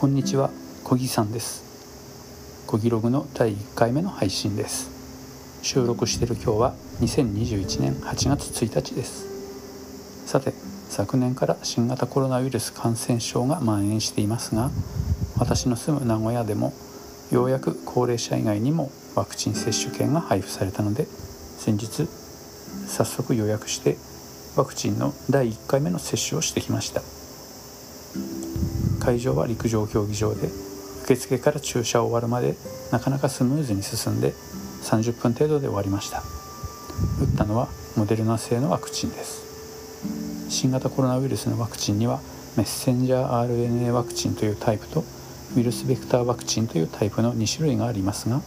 こんにちは小木さんです。小木ログの第1回目の配信です。収録している今日は2021年8月1日です。さて昨年から新型コロナウイルス感染症が蔓延していますが私の住む名古屋でもようやく高齢者以外にもワクチン接種券が配布されたので先日早速予約してワクチンの第1回目の接種をしてきました。会場は陸上競技場で受付から注射を終わるまでなかなかスムーズに進んで30分程度で終わりました。打ったのはモデルナ製のワクチンです。新型コロナウイルスのワクチンにはメッセンジャー RNA ワクチンというタイプとウイルスベクターワクチンというタイプの2種類がありますが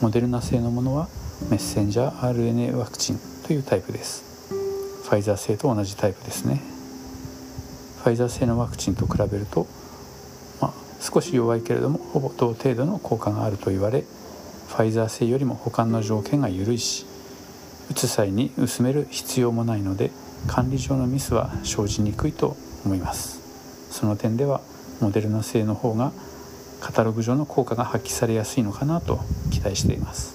モデルナ製のものはメッセンジャー RNA ワクチンというタイプです。ファイザー製と同じタイプですね。ファイザー製のワクチンと比べると、まあ、少し弱いけれどもほぼ同程度の効果があると言われファイザー製よりも保管の条件が緩いし打つ際に薄める必要もないので管理上のミスは生じにくいと思います。その点ではモデルナ製の方がカタログ上の効果が発揮されやすいのかなと期待しています。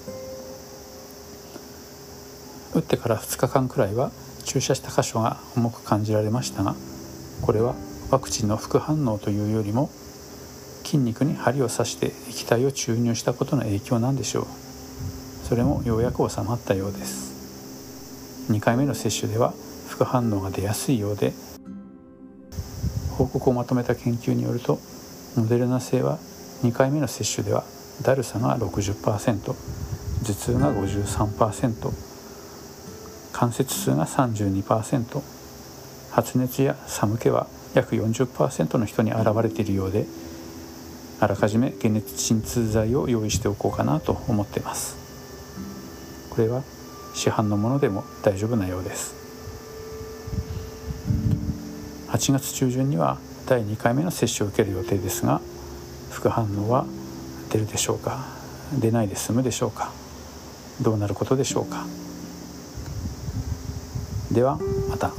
打ってから2日間くらいは注射した箇所が重く感じられましたがこれはワクチンの副反応というよりも筋肉に針を刺して液体を注入したことの影響なんでしょう。それもようやく収まったようです。2回目の接種では副反応が出やすいようで報告をまとめた研究によるとモデルナ製は2回目の接種ではだるさが60%頭痛が53%関節痛が32%発熱や寒気は約40%の人に現れているようであらかじめ解熱鎮痛剤を用意しておこうかなと思っています。これは市販のものでも大丈夫なようです。8月中旬には第2回目の接種を受ける予定ですが副反応は出るでしょうか？出ないで済むでしょうか？どうなることでしょうか？ではまた。